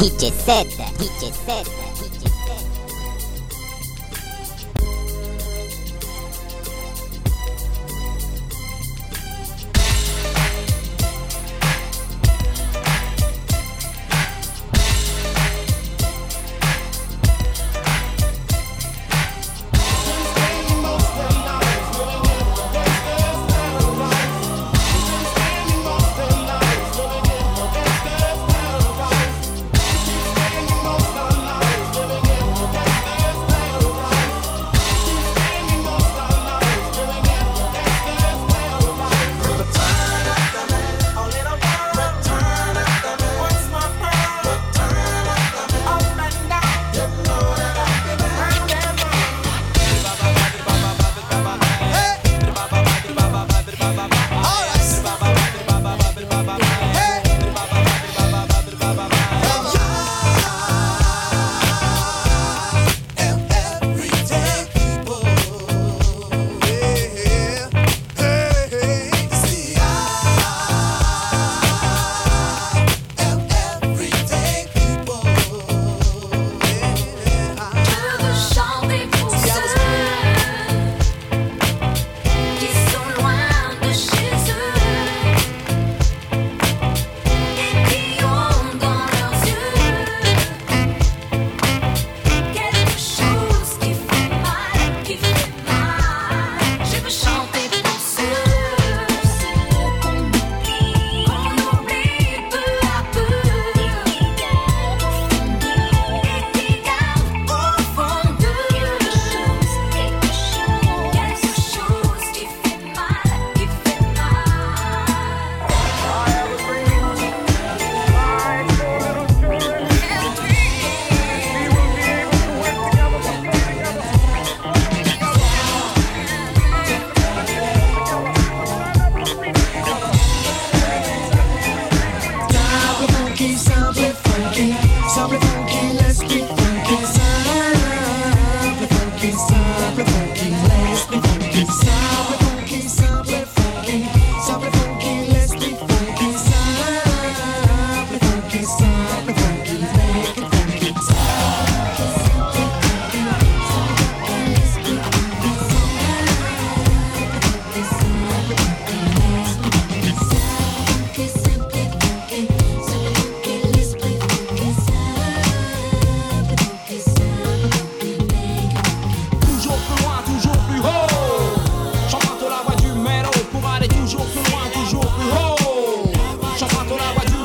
He just said that. He just said that. He just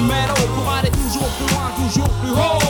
metal, aller toujours plus loin, toujours plus haut.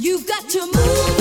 You've got to move.